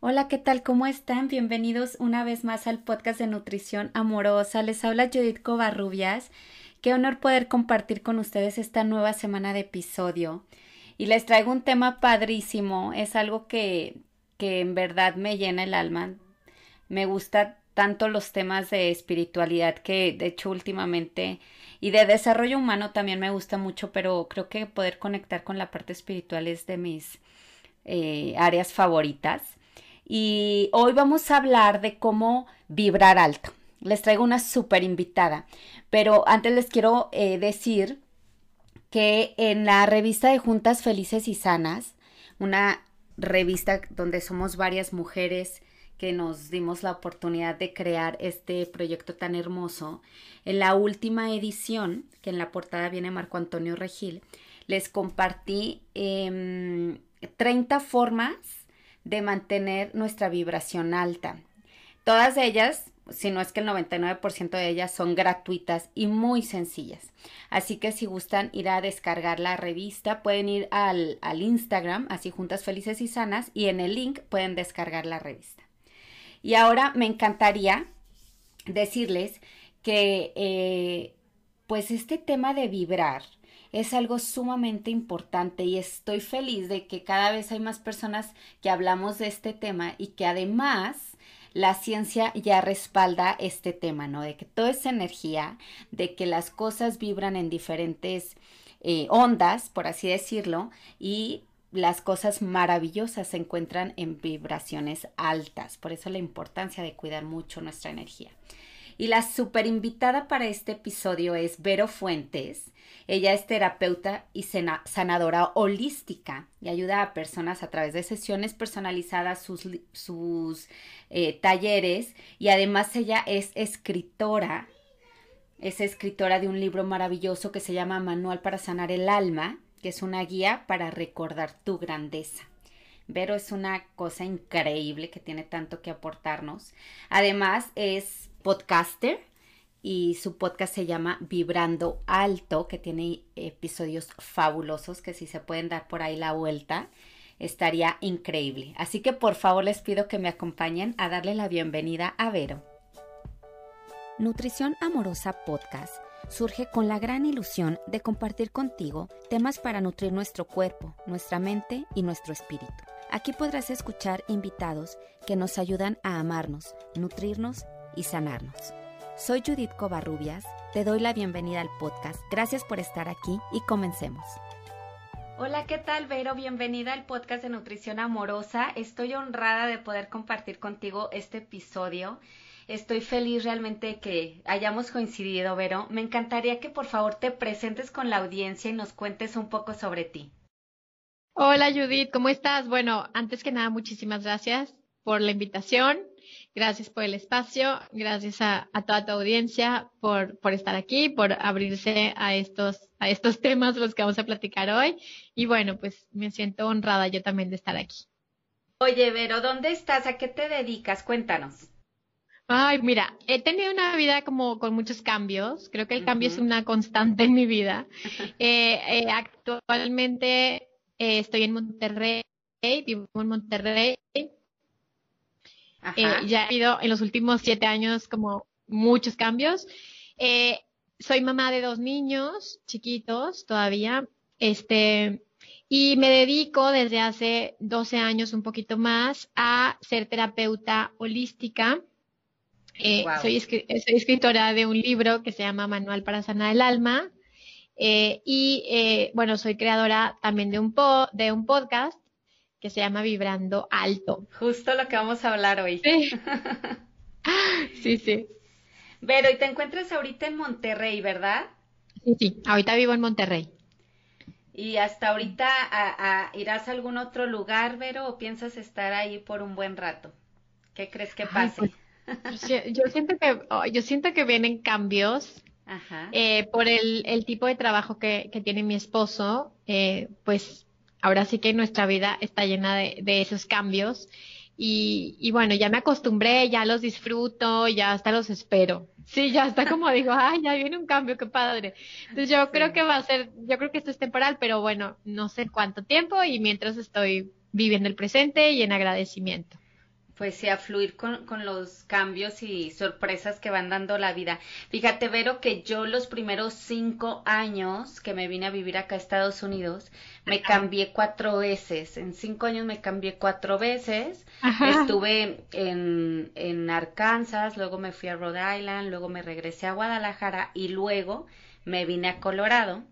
Hola, ¿qué tal? ¿Cómo están? Bienvenidos una vez más al podcast de Nutrición Amorosa. Les habla Judith Covarrubias. Qué honor poder compartir con ustedes esta nueva semana de episodio. Y les traigo un tema padrísimo. Es algo que, que en verdad me llena el alma. Me gusta tanto los temas de espiritualidad que de hecho últimamente y de desarrollo humano también me gusta mucho, pero creo que poder conectar con la parte espiritual es de mis eh, áreas favoritas y hoy vamos a hablar de cómo vibrar alto. Les traigo una súper invitada, pero antes les quiero eh, decir que en la revista de Juntas Felices y Sanas, una revista donde somos varias mujeres que nos dimos la oportunidad de crear este proyecto tan hermoso, en la última edición, que en la portada viene Marco Antonio Regil, les compartí 30 em, formas de mantener nuestra vibración alta. Todas ellas, si no es que el 99% de ellas son gratuitas y muy sencillas. Así que si gustan ir a descargar la revista, pueden ir al, Instagram, así juntas felices y sanas, y en el link pueden descargar la revista. Y ahora me encantaría decirles que eh, pues este tema de vibrar, es algo sumamente importante y estoy feliz de que cada vez hay más personas que hablamos de este tema y que además la ciencia ya respalda este tema, ¿no? De que todo es energía, de que las cosas vibran en diferentes eh, ondas, por así decirlo, y las cosas maravillosas se encuentran en vibraciones altas. Por eso la importancia de cuidar mucho nuestra energía. Y la super invitada para este episodio es Vero Fuentes. Ella es terapeuta y sanadora holística y ayuda a personas a través de sesiones personalizadas, sus, sus eh, talleres y además ella es escritora. Es escritora de un libro maravilloso que se llama Manual para Sanar el Alma, que es una guía para recordar tu grandeza. Vero es una cosa increíble que tiene tanto que aportarnos. Además es podcaster y su podcast se llama Vibrando Alto, que tiene episodios fabulosos que si se pueden dar por ahí la vuelta, estaría increíble. Así que por favor les pido que me acompañen a darle la bienvenida a Vero. Nutrición Amorosa Podcast surge con la gran ilusión de compartir contigo temas para nutrir nuestro cuerpo, nuestra mente y nuestro espíritu. Aquí podrás escuchar invitados que nos ayudan a amarnos, nutrirnos y sanarnos. Soy Judith Covarrubias, te doy la bienvenida al podcast. Gracias por estar aquí y comencemos. Hola, ¿qué tal, Vero? Bienvenida al podcast de Nutrición Amorosa. Estoy honrada de poder compartir contigo este episodio. Estoy feliz realmente que hayamos coincidido, Vero. Me encantaría que por favor te presentes con la audiencia y nos cuentes un poco sobre ti. Hola Judith, ¿cómo estás? Bueno, antes que nada, muchísimas gracias por la invitación. Gracias por el espacio, gracias a, toda tu audiencia por, por, estar aquí, por abrirse a estos, a estos temas los que vamos a platicar hoy. Y bueno, pues me siento honrada yo también de estar aquí. Oye, Vero, ¿dónde estás? ¿A qué te dedicas? Cuéntanos. Ay, mira, he tenido una vida como con muchos cambios. Creo que el cambio es una constante en mi vida. Eh, eh, actualmente eh, estoy en Monterrey, vivo en Monterrey. Eh, ya ha habido en los últimos siete años como muchos cambios. Eh, soy mamá de dos niños chiquitos todavía, este, y me dedico desde hace 12 años un poquito más a ser terapeuta holística. Eh, soy, soy, escritora de un libro que se llama Manual para Sanar el Alma. y bueno, soy creadora también de un, po de un podcast que se llama Vibrando Alto. Justo lo que vamos a hablar hoy. Sí, sí. sí. Vero, y te encuentras ahorita en Monterrey, ¿verdad? Sí, sí, ahorita vivo en Monterrey. ¿Y hasta ahorita irás a algún otro lugar, Vero, o piensas estar ahí por un buen rato? ¿Qué crees que pase? Pues, yo, siento que oh, yo siento que vienen cambios Ajá. Eh, por el, el, tipo de trabajo que, que tiene mi esposo, eh, pues ahora sí que nuestra vida está llena de, esos cambios. Y, bueno, ya me acostumbré, ya los disfruto, ya hasta los espero. Sí, ya está como digo, ay, ya viene un cambio, qué padre. Entonces yo creo que va a ser, yo creo que esto es temporal, pero bueno, no sé cuánto tiempo y mientras estoy viviendo el presente y en agradecimiento. Pues sí, a fluir con, con, los cambios y sorpresas que van dando la vida. Fíjate, Vero, que yo los primeros cinco años que me vine a vivir acá a Estados Unidos, me cambié cuatro veces. En cinco años me cambié cuatro veces. Estuve en, en Arkansas, luego me fui a Rhode Island, luego me regresé a Guadalajara y luego me vine a Colorado.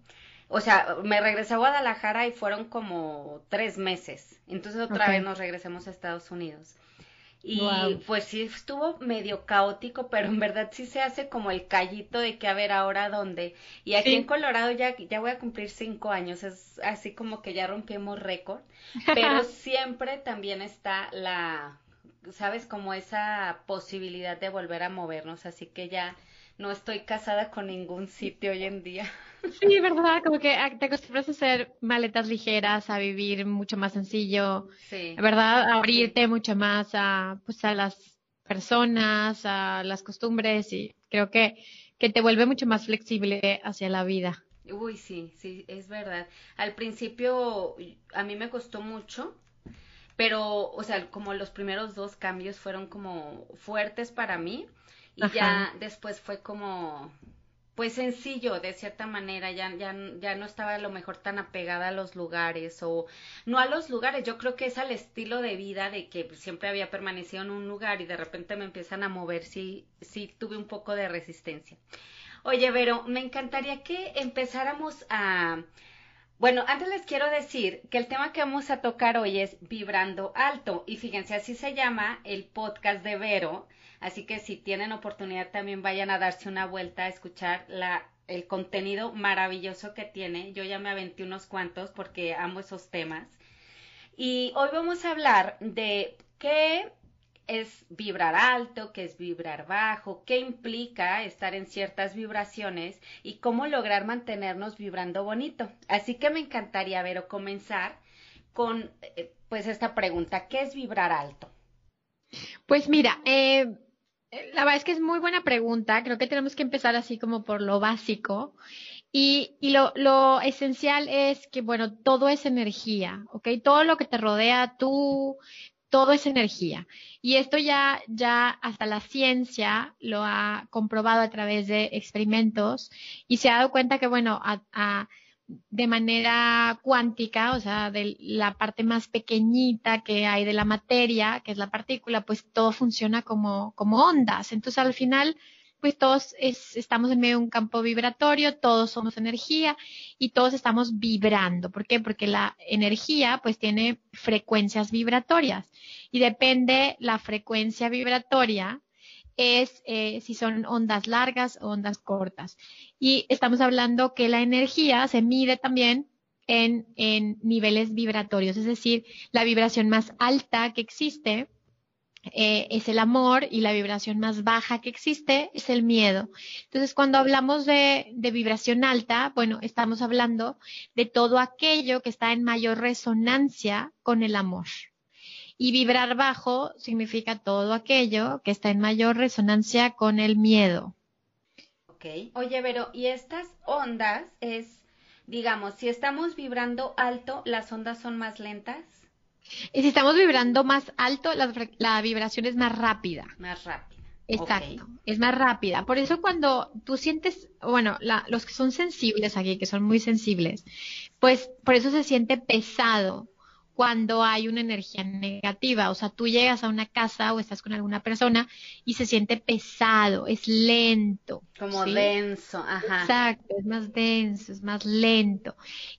O sea, me regresé a Guadalajara y fueron como tres meses. Entonces otra vez nos regresamos a Estados Unidos. Y pues sí estuvo medio caótico, pero en verdad sí se hace como el callito de que a ver ahora dónde. Y aquí en Colorado ya, ya voy a cumplir cinco años, es así como que ya rompimos récord, pero siempre también está la, sabes, como esa posibilidad de volver a movernos, así que ya no estoy casada con ningún sitio hoy en día. Sí, verdad, como que te acostumbras a hacer maletas ligeras, a vivir mucho más sencillo, sí. ¿verdad? A abrirte mucho más a, pues, a las personas, a las costumbres y creo que, que te vuelve mucho más flexible hacia la vida. Uy, sí, sí, es verdad. Al principio a mí me costó mucho, pero, o sea, como los primeros dos cambios fueron como fuertes para mí y ya después fue como, pues sencillo de cierta manera, ya, ya, ya no estaba a lo mejor tan apegada a los lugares o no a los lugares, yo creo que es al estilo de vida de que siempre había permanecido en un lugar y de repente me empiezan a mover, sí, sí tuve un poco de resistencia. Oye, Vero, me encantaría que empezáramos a... Bueno, antes les quiero decir que el tema que vamos a tocar hoy es vibrando alto y fíjense, así se llama el podcast de Vero Así que si tienen oportunidad también vayan a darse una vuelta a escuchar el contenido maravilloso que tiene. Yo ya me aventé unos cuantos porque amo esos temas. Y hoy vamos a hablar de qué es vibrar alto, qué es vibrar bajo, qué implica estar en ciertas vibraciones y cómo lograr mantenernos vibrando bonito. Así que me encantaría, Vero, comenzar con eh, pues esta pregunta, ¿qué es vibrar alto? Pues mira, eh, la verdad es que es muy buena pregunta. Creo que tenemos que empezar así como por lo básico. Y, y lo, esencial es que, bueno, todo es energía, ¿ok? Todo lo que te rodea, tú, todo es energía. Y esto ya, ya hasta la ciencia lo ha comprobado a través de experimentos y se ha dado cuenta que, bueno, a de manera cuántica, o sea, de la parte más pequeñita que hay de la materia, que es la partícula, pues todo funciona como, como ondas. Entonces, al final, pues todos estamos en medio de un campo vibratorio, todos somos energía y todos estamos vibrando. ¿Por qué? Porque la energía, pues tiene frecuencias vibratorias y depende la frecuencia vibratoria es eh, si son ondas largas o ondas cortas. Y estamos hablando que la energía se mide también en, en niveles vibratorios, es decir, la vibración más alta que existe eh, es el amor y la vibración más baja que existe es el miedo. Entonces, cuando hablamos de, de, vibración alta, bueno, estamos hablando de todo aquello que está en mayor resonancia con el amor. Y vibrar bajo significa todo aquello que está en mayor resonancia con el miedo. Ok. Oye, Vero, ¿y estas ondas es, digamos, si estamos vibrando alto, las ondas son más lentas? Y si estamos vibrando más alto, la, vibración es más rápida. Más rápida. Exacto, es más rápida. Por eso cuando tú sientes, bueno, los que son sensibles aquí, que son muy sensibles, pues por eso se siente pesado cuando hay una energía negativa. O sea, tú llegas a una casa o estás con alguna persona y se siente pesado, es lento. Como denso, ajá. Exacto, es más denso, es más lento.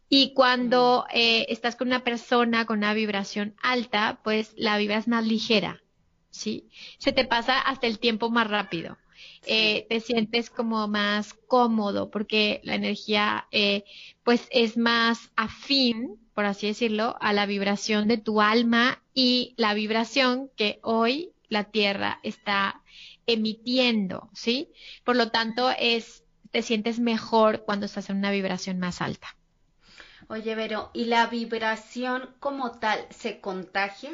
Y cuando mm. eh, estás con una persona con una vibración alta, pues la vibra es más ligera, ¿sí? Se te pasa hasta el tiempo más rápido. Eh, te sientes como más cómodo porque la energía eh, pues es más afín por así decirlo, a la vibración de tu alma y la vibración que hoy la Tierra está emitiendo, ¿sí? Por lo tanto, es, te sientes mejor cuando estás en una vibración más alta. Oye, Vero, ¿y la vibración como tal se contagia?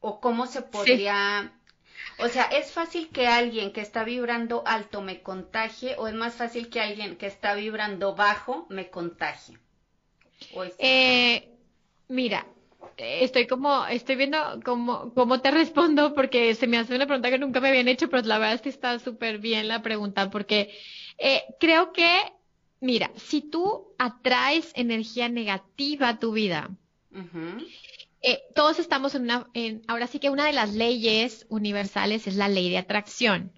¿O cómo se podría... O sea, ¿es fácil que alguien que está vibrando alto me contagie o es más fácil que alguien que está vibrando bajo me contagie? Eh, Mira, estoy como, estoy viendo cómo, cómo te respondo porque se me hace una pregunta que nunca me habían hecho, pero la verdad es que está súper bien la pregunta porque eh, creo que, mira, si tú atraes energía negativa a tu vida, eh, todos estamos en una, en, ahora sí que una de las leyes universales es la ley de atracción.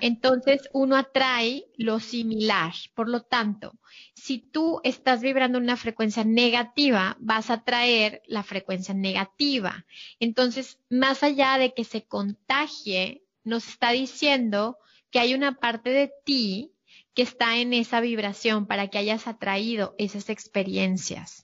Entonces, uno atrae lo similar. Por lo tanto, si tú estás vibrando una frecuencia negativa, vas a atraer la frecuencia negativa. Entonces, más allá de que se contagie, nos está diciendo que hay una parte de ti que está en esa vibración para que hayas atraído esas experiencias.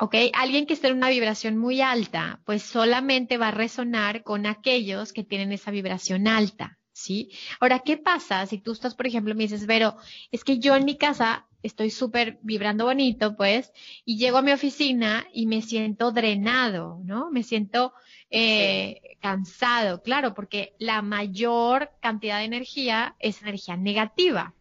¿Ok? Alguien que esté en una vibración muy alta, pues solamente va a resonar con aquellos que tienen esa vibración alta, ¿sí? Ahora, ¿qué pasa si tú estás, por ejemplo, me dices, pero es que yo en mi casa estoy súper vibrando bonito, pues, y llego a mi oficina y me siento drenado, ¿no? Me siento eh, cansado, claro, porque la mayor cantidad de energía es energía negativa.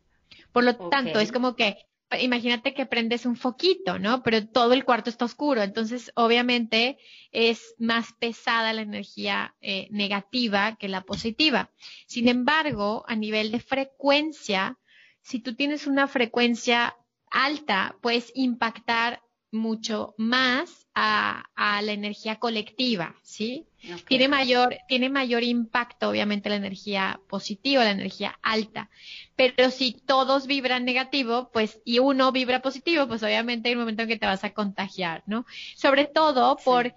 Por lo tanto, es como que imagínate que prendes un foquito, ¿no? Pero todo el cuarto está oscuro, entonces obviamente es más pesada la energía eh, negativa que la positiva. Sin embargo, a nivel de frecuencia, si tú tienes una frecuencia alta, puedes impactar mucho más a, la energía colectiva, ¿sí? Tiene mayor, tiene mayor impacto, obviamente, la energía positiva, la energía alta. Pero si todos vibran negativo, pues, y uno vibra positivo, pues obviamente hay un momento en que te vas a contagiar, ¿no? Sobre todo por,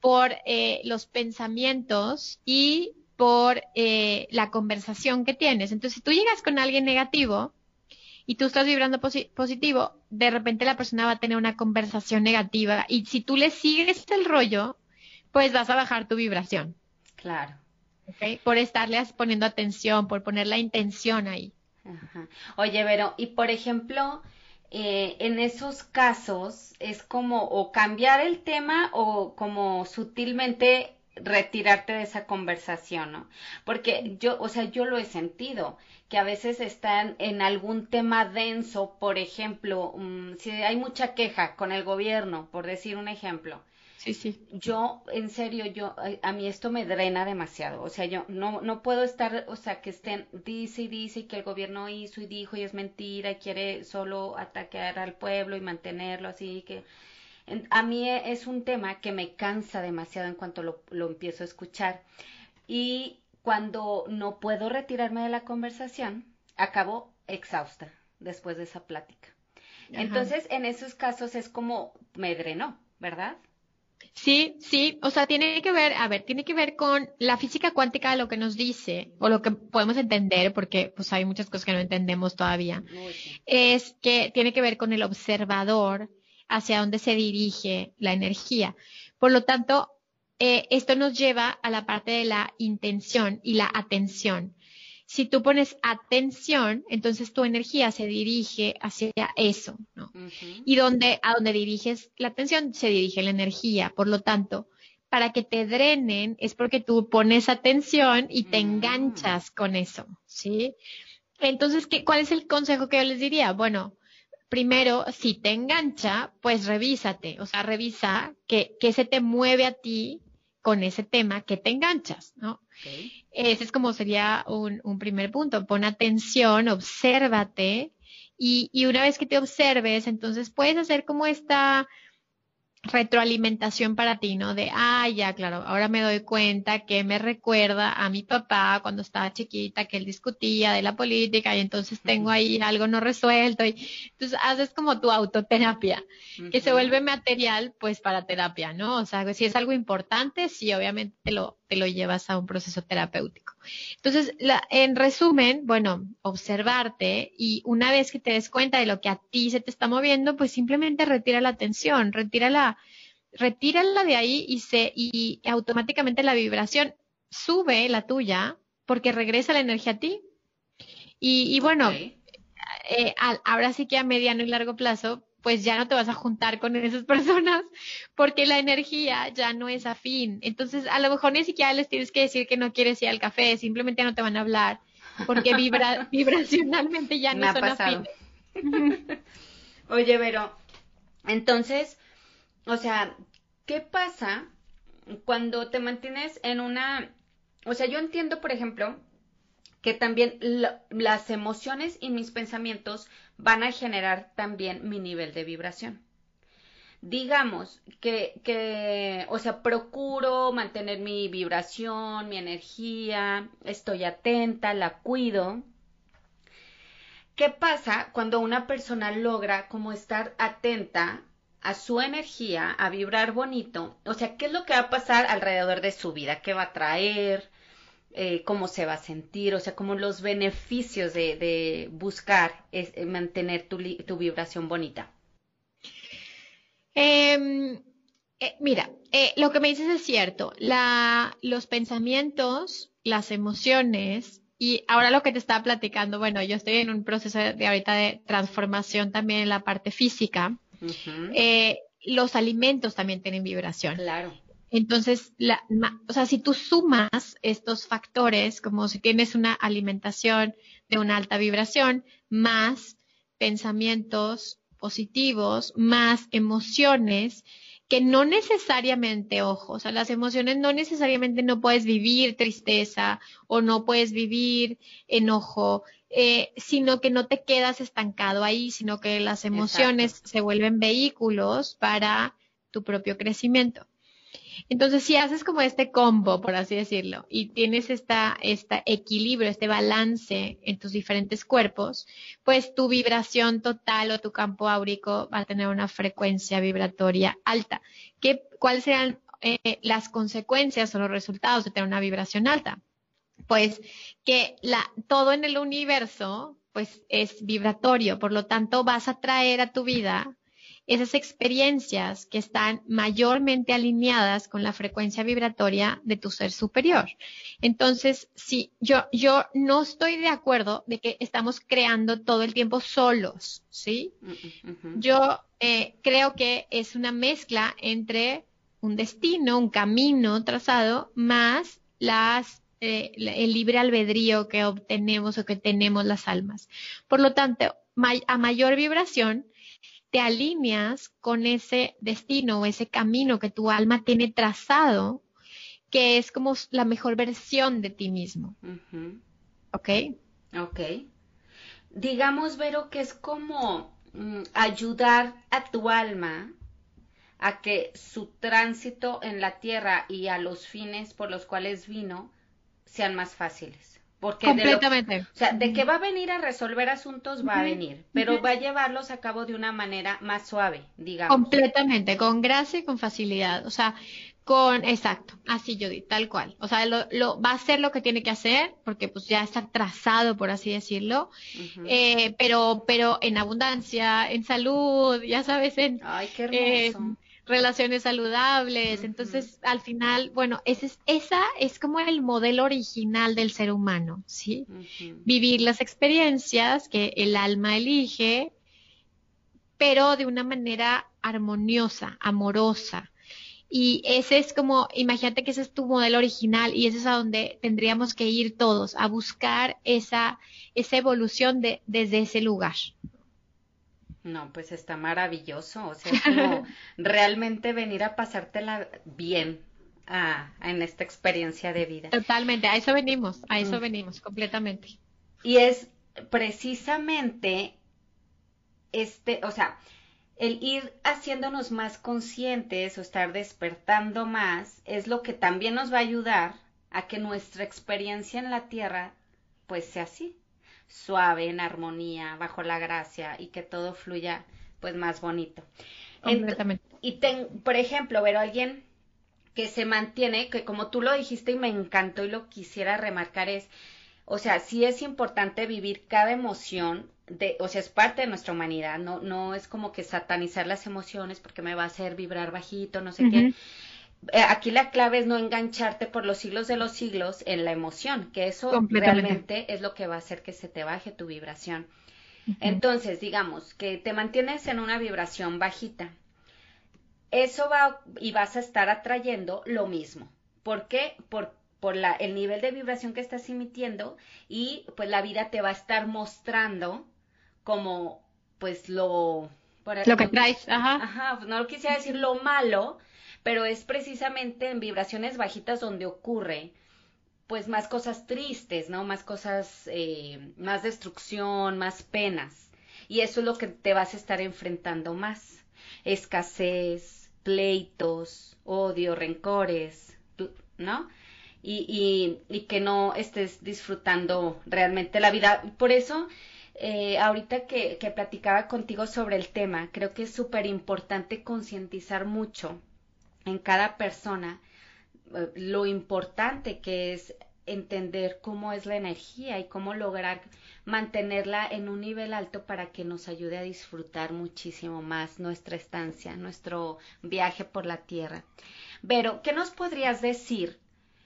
por eh, los pensamientos y por eh, la conversación que tienes. Entonces, si tú llegas con alguien negativo, y tú estás vibrando positivo, de repente la persona va a tener una conversación negativa y si tú le sigues el rollo, pues vas a bajar tu vibración. Claro. ¿Okay? Por estarle poniendo atención, por poner la intención ahí. Ajá. Oye, Vero, y por ejemplo, eh, en esos casos es como o cambiar el tema o como sutilmente retirarte de esa conversación, ¿no? Porque yo, o sea, yo lo he sentido que a veces están en algún tema denso, por ejemplo, mm, si hay mucha queja con el gobierno, por decir un ejemplo. Sí, sí. Yo, en serio, yo, a mí esto me drena demasiado. O sea, yo no, no puedo estar, o sea, que estén, dice y dice que el gobierno hizo y dijo y es mentira y quiere solo atacar al pueblo y mantenerlo así, que a mí es un tema que me cansa demasiado en cuanto lo, lo empiezo a escuchar. Y cuando no puedo retirarme de la conversación, acabo exhausta después de esa plática. Entonces, en esos casos es como me drenó, ¿verdad? Sí, sí, o sea, tiene que ver, a ver, tiene que ver con la física cuántica de lo que nos dice, o lo que podemos entender, porque pues hay muchas cosas que no entendemos todavía, es que tiene que ver con el observador hacia dónde se dirige la energía. Por lo tanto, eh, esto nos lleva a la parte de la intención y la atención. Si tú pones atención, entonces tu energía se dirige hacia eso, ¿no? Y donde, a donde diriges la atención, se dirige la energía. Por lo tanto, para que te drenen es porque tú pones atención y te mm. enganchas con eso, ¿sí? Entonces, ¿qué, ¿cuál es el consejo que yo les diría? Bueno, primero, si te engancha, pues revísate, o sea, revisa qué, qué se te mueve a ti con ese tema que te enganchas, ¿no? Ese es como sería un, un, primer punto. Pon atención, obsérvate y, y una vez que te observes, entonces puedes hacer como esta retroalimentación para ti, ¿no? De, ah, ya, claro, ahora me doy cuenta que me recuerda a mi papá cuando estaba chiquita, que él discutía de la política y entonces tengo ahí algo no resuelto y entonces haces como tu autoterapia, que se vuelve material, pues, para terapia, ¿no? O sea, si es algo importante, sí, obviamente te lo, te lo llevas a un proceso terapéutico. Entonces, la, en resumen, bueno, observarte y una vez que te des cuenta de lo que a ti se te está moviendo, pues simplemente retira la atención, retira la, retírala de ahí y se, y automáticamente la vibración sube la tuya porque regresa la energía a ti. Y, bueno, eh, ahora sí que a mediano y largo plazo, pues ya no te vas a juntar con esas personas porque la energía ya no es afín. Entonces, a lo mejor ni siquiera les tienes que decir que no quieres ir al café, simplemente no te van a hablar porque vibra, vibracionalmente ya no son afines. Oye, Vero, entonces, o sea, ¿qué pasa cuando te mantienes en una... O sea, yo entiendo, por ejemplo, que también las emociones y mis pensamientos van a generar también mi nivel de vibración. Digamos que, que, o sea, procuro mantener mi vibración, mi energía, estoy atenta, la cuido. ¿Qué pasa cuando una persona logra como estar atenta a su energía, a vibrar bonito? O sea, ¿qué es lo que va a pasar alrededor de su vida? ¿Qué va a traer? Eh, cómo se va a sentir, o sea, como los beneficios de, buscar es, eh, mantener tu, tu, vibración bonita. Em, eh, mira, lo que me dices es cierto. La, los pensamientos, las emociones y ahora lo que te estaba platicando, bueno, yo estoy en un proceso de ahorita de transformación también en la parte física. los alimentos también tienen vibración. Claro. Entonces, la, o sea, si tú sumas estos factores, como si tienes una alimentación de una alta vibración, más pensamientos positivos, más emociones, que no necesariamente, ojo, o sea, las emociones no necesariamente no puedes vivir tristeza o no puedes vivir enojo, eh, sino que no te quedas estancado ahí, sino que las emociones se vuelven vehículos para tu propio crecimiento. Entonces, si haces como este combo, por así decirlo, y tienes esta, este equilibrio, este balance en tus diferentes cuerpos, pues tu vibración total o tu campo áurico va a tener una frecuencia vibratoria alta. ¿Qué, ¿Cuáles serán eh, las consecuencias o los resultados de tener una vibración alta? Pues que todo en el universo pues es vibratorio, por lo tanto vas a traer a tu vida esas experiencias que están mayormente alineadas con la frecuencia vibratoria de tu ser superior. Entonces, sí, yo, yo no estoy de acuerdo de que estamos creando todo el tiempo solos, ¿sí? Mm, yo eh, creo que es una mezcla entre un destino, un camino trazado, más las eh, el libre albedrío que obtenemos o que tenemos las almas. Por lo tanto, a mayor vibración, te alineas con ese destino o ese camino que tu alma tiene trazado, que es como la mejor versión de ti mismo. ¿Ok? Ok. Digamos, Vero, que es como mm, ayudar a tu alma a que su tránsito en la tierra y a los fines por los cuales vino sean más fáciles. Porque Completamente. o sea, de que va a venir a resolver asuntos, va a venir, pero va a llevarlos a cabo de una manera más suave, digamos. Completamente, con gracia y con facilidad. O sea, con, exacto, así yo di, tal cual. O sea, lo, lo, va a hacer lo que tiene que hacer, porque pues ya está trazado, por así decirlo, eh, pero, pero en abundancia, en salud, ya sabes, en... Ay, qué hermoso relaciones saludables. Entonces, al final, bueno, ese es, esa es como el modelo original del ser humano, ¿sí? Vivir las experiencias que el alma elige, pero de una manera armoniosa, amorosa. Y ese es como, imagínate que ese es tu modelo original y ese es a donde tendríamos que ir todos, a buscar esa, esa evolución de, desde ese lugar. No, pues está maravilloso, o sea, es como realmente venir a pasártela bien a, en esta experiencia de vida. Totalmente, a eso venimos, a eso mm. venimos, completamente. Y es precisamente este, o sea, el ir haciéndonos más conscientes o estar despertando más es lo que también nos va a ayudar a que nuestra experiencia en la Tierra pues sea así, suave, en armonía, bajo la gracia y que todo fluya pues más bonito. y ten, por ejemplo, ver a alguien que se mantiene, que como tú lo dijiste y me encantó y lo quisiera remarcar es, o sea, sí es importante vivir cada emoción, de, o sea, es parte de nuestra humanidad, no, no es como que satanizar las emociones porque me va a hacer vibrar bajito, no sé qué, aquí la clave es no engancharte por los siglos de los siglos en la emoción, que eso realmente es lo que va a hacer que se te baje tu vibración. Entonces, digamos que te mantienes en una vibración bajita. Eso va y vas a estar atrayendo lo mismo. ¿Por qué? Por, por la, el nivel de vibración que estás emitiendo y pues la vida te va a estar mostrando como pues lo... lo que traes, ajá. Ajá, no quisiera decir lo malo, pero es precisamente en vibraciones bajitas donde ocurre pues más cosas tristes, ¿no? Más cosas, eh, más destrucción, más penas. Y eso es lo que te vas a estar enfrentando más. Escasez, pleitos, odio, rencores, ¿no? Y, y, y que no estés disfrutando realmente la vida. Por eso, eh, ahorita que, que platicaba contigo sobre el tema, creo que es súper importante concientizar mucho en cada persona eh, lo importante que es entender cómo es la energía y cómo lograr mantenerla en un nivel alto para que nos ayude a disfrutar muchísimo más nuestra estancia, nuestro viaje por la Tierra. Pero, ¿qué nos podrías decir?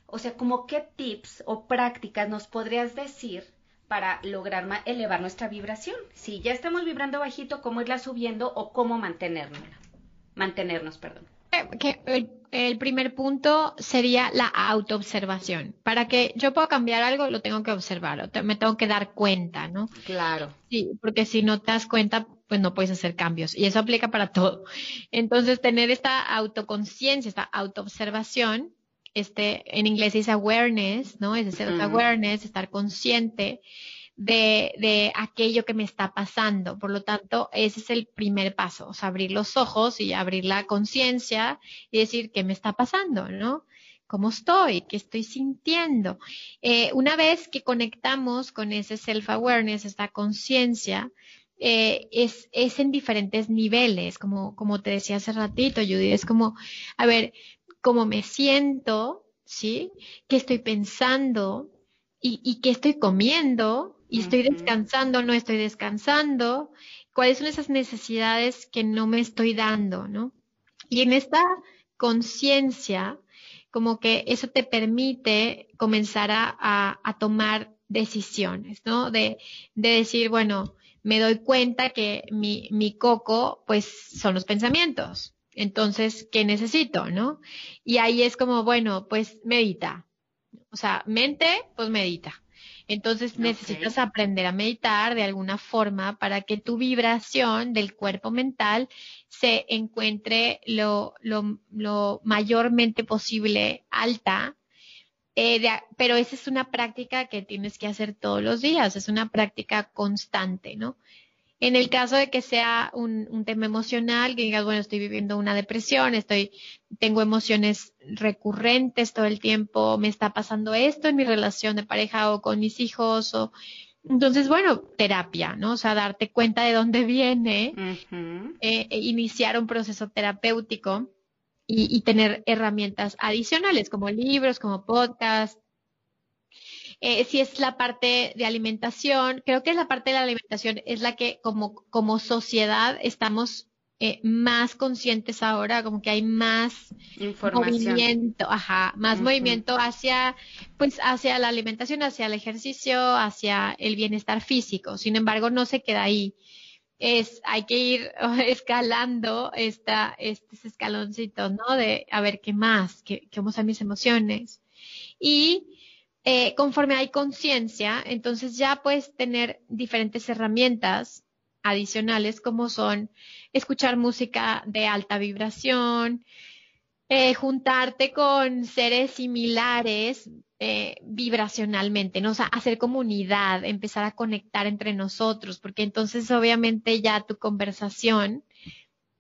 O sea, como qué tips o prácticas nos podrías decir para lograr elevar nuestra vibración? Si ya estamos vibrando bajito, ¿cómo irla subiendo o cómo mantenernos? Mantenernos, perdón que el, primer punto sería la autoobservación. Para que yo pueda cambiar algo, lo tengo que observar, me tengo que dar cuenta, ¿no? Claro. Sí, porque si no te das cuenta, pues no puedes hacer cambios. Y eso aplica para todo. Entonces, tener esta autoconciencia, esta autoobservación, este, en inglés es awareness, ¿no? Es decir, awareness, estar consciente de, de, aquello que me está pasando. Por lo tanto, ese es el primer paso, o sea, abrir los ojos y abrir la conciencia y decir qué me está pasando, ¿no? ¿Cómo estoy? ¿Qué estoy sintiendo? Eh, una vez que conectamos con ese self-awareness, esta conciencia, eh, es, es en diferentes niveles, como, como te decía hace ratito, Judy, es como, a ver, cómo me siento, ¿sí? ¿Qué estoy pensando? ¿Y, y qué estoy comiendo? Y estoy descansando, no estoy descansando, cuáles son esas necesidades que no me estoy dando, ¿no? Y en esta conciencia, como que eso te permite comenzar a, a, tomar decisiones, ¿no? De, de, decir, bueno, me doy cuenta que mi, mi coco, pues, son los pensamientos. Entonces, ¿qué necesito, no? Y ahí es como, bueno, pues medita. O sea, mente, pues medita. Entonces necesitas aprender a meditar de alguna forma para que tu vibración del cuerpo mental se encuentre lo, lo, mayormente posible alta. Eh, pero esa es una práctica que tienes que hacer todos los días, es una práctica constante, ¿no? En el caso de que sea un, tema emocional, que digas, bueno, estoy viviendo una depresión, estoy, tengo emociones recurrentes todo el tiempo, me está pasando esto en mi relación de pareja o con mis hijos, o entonces, bueno, terapia, ¿no? O sea, darte cuenta de dónde viene, eh, e iniciar un proceso terapéutico y, y tener herramientas adicionales como libros, como podcast, eh, si es la parte de alimentación, creo que la parte de la alimentación es la que como, como sociedad estamos eh, más conscientes ahora, como que hay más movimiento, ajá, más movimiento hacia, pues, hacia la alimentación, hacia el ejercicio, hacia el bienestar físico. Sin embargo, no se queda ahí. Es, hay que ir escalando esta, estos escaloncitos, ¿no? De a ver qué más, qué, cómo son mis emociones. Y eh, conforme hay conciencia, entonces ya puedes tener diferentes herramientas adicionales como son escuchar música de alta vibración, eh, juntarte con seres similares eh, vibracionalmente, ¿no? O sea, hacer comunidad, empezar a conectar entre nosotros, porque entonces obviamente ya tu conversación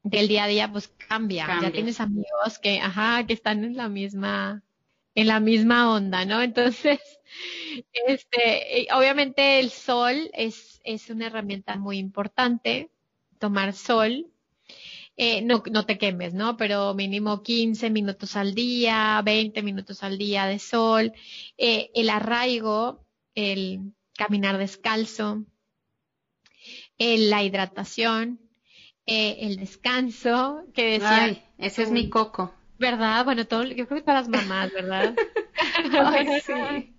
del día a día pues cambia. cambia. Ya tienes amigos que, ajá, que están en la misma en la misma onda, ¿no? Entonces, este, obviamente el sol es, es una herramienta muy importante, tomar sol. Eh, no, no te quemes, ¿no? Pero mínimo 15 minutos al día, 20 minutos al día de sol. Eh, el arraigo, el caminar descalzo, la hidratación, eh, el descanso, que decía... Ay, ese es mi coco. ¿Verdad? Bueno, todo, yo creo que para las mamás, ¿verdad? Ay, sí.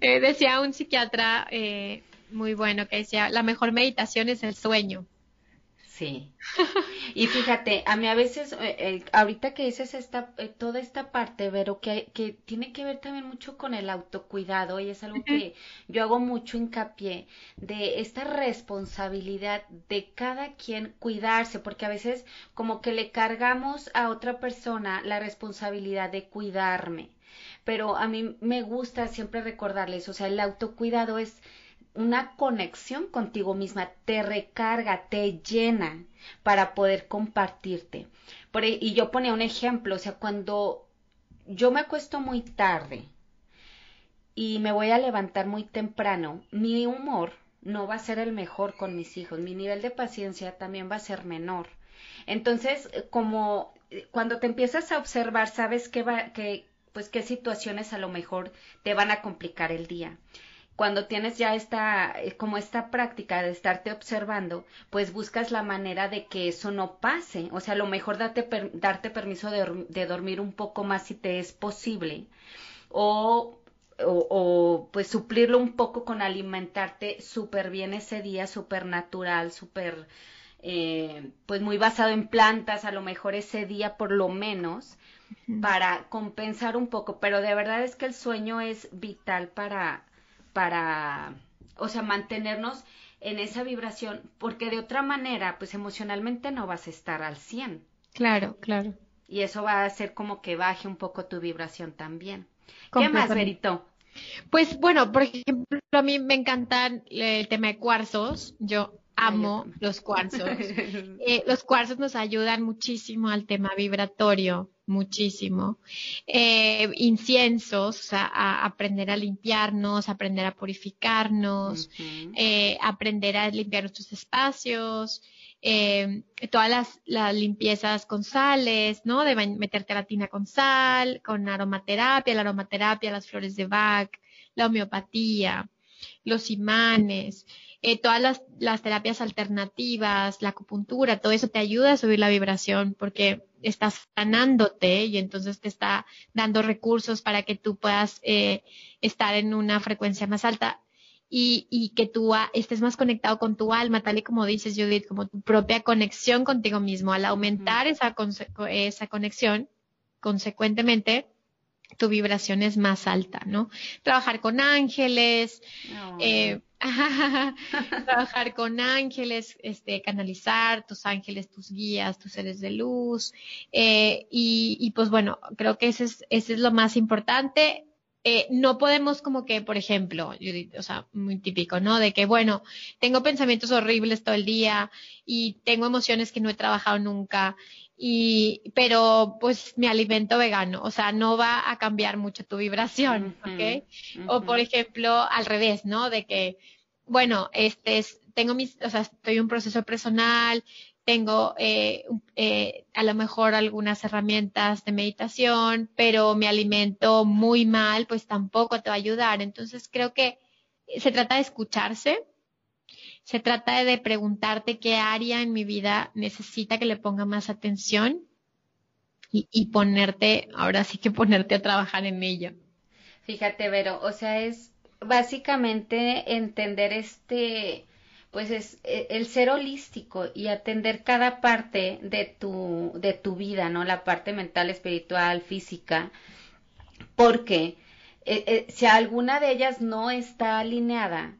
Eh, decía un psiquiatra eh, muy bueno que decía, la mejor meditación es el sueño. Sí. Y fíjate, a mí a veces, eh, eh, ahorita que dices esta, eh, toda esta parte, pero que, que tiene que ver también mucho con el autocuidado y es algo que yo hago mucho hincapié de esta responsabilidad de cada quien cuidarse, porque a veces como que le cargamos a otra persona la responsabilidad de cuidarme. Pero a mí me gusta siempre recordarles, o sea, el autocuidado es una conexión contigo misma, te recarga, te llena para poder compartirte. Por, e, y yo ponía un ejemplo, o sea, cuando yo me acuesto muy tarde y me voy a levantar muy temprano, mi humor no va a ser el mejor con mis hijos, mi nivel de paciencia también va a ser menor. Entonces, como eh, cuando te empiezas a observar, sabes que va, que, pues qué situaciones a lo mejor te van a complicar el día cuando tienes ya esta, eh, como esta práctica de estarte observando, pues buscas la manera de que eso no pase. O sea, a lo mejor date darte permiso de, de, dormir un poco más si te es posible. O, o, o pues suplirlo un poco con alimentarte súper bien ese día, súper natural, súper, eh, pues muy basado en plantas, a lo mejor ese día por lo menos para compensar un poco, pero de verdad es que el sueño es vital para, para, o sea, mantenernos en esa vibración, porque de otra manera, pues emocionalmente no vas a estar al 100. Claro, claro. Y eso va a hacer como que baje un poco tu vibración también. ¿Qué más, Verito? Pues bueno, por ejemplo, a mí me encanta el tema de cuarzos. Yo amo los cuarzos. Eh, los cuarzos nos ayudan muchísimo al tema vibratorio muchísimo. Eh, inciensos, o sea, a aprender a limpiarnos, aprender a purificarnos, eh, aprender a limpiar nuestros espacios, eh, todas las, las, limpiezas con sales, ¿no? De meterte la tina con sal, con aromaterapia, la aromaterapia, las flores de Bach, la homeopatía, los imanes, eh, todas las, las, terapias alternativas, la acupuntura, todo eso te ayuda a subir la vibración porque estás sanándote y entonces te está dando recursos para que tú puedas eh, estar en una frecuencia más alta y, y que tú estés más conectado con tu alma, tal y como dices Judith, como tu propia conexión contigo mismo. Al aumentar esa, esa conexión, consecuentemente, tu vibración es más alta, ¿no? Trabajar con ángeles, eh, trabajar con ángeles, este, canalizar tus ángeles, tus guías, tus seres de luz, eh, y, y, pues bueno, creo que ese es, ese es lo más importante. Eh, no podemos como que, por ejemplo, o sea, muy típico, ¿no? De que, bueno, tengo pensamientos horribles todo el día y tengo emociones que no he trabajado nunca y pero pues mi alimento vegano, o sea, no va a cambiar mucho tu vibración, ¿ok? O por ejemplo, al revés, ¿no? De que, bueno, este es, tengo mis, o sea, estoy en un proceso personal, tengo eh, eh, a lo mejor algunas herramientas de meditación, pero me alimento muy mal, pues tampoco te va a ayudar. Entonces creo que se trata de escucharse, se trata de preguntarte qué área en mi vida necesita que le ponga más atención y, ponerte, ahora sí que ponerte a trabajar en ello. Fíjate, Vero, o sea, es básicamente entender este, pues es e, el ser holístico y atender cada parte de tu, de tu vida, ¿no? La parte mental, espiritual, física, porque eh, eh, si alguna de ellas no está alineada,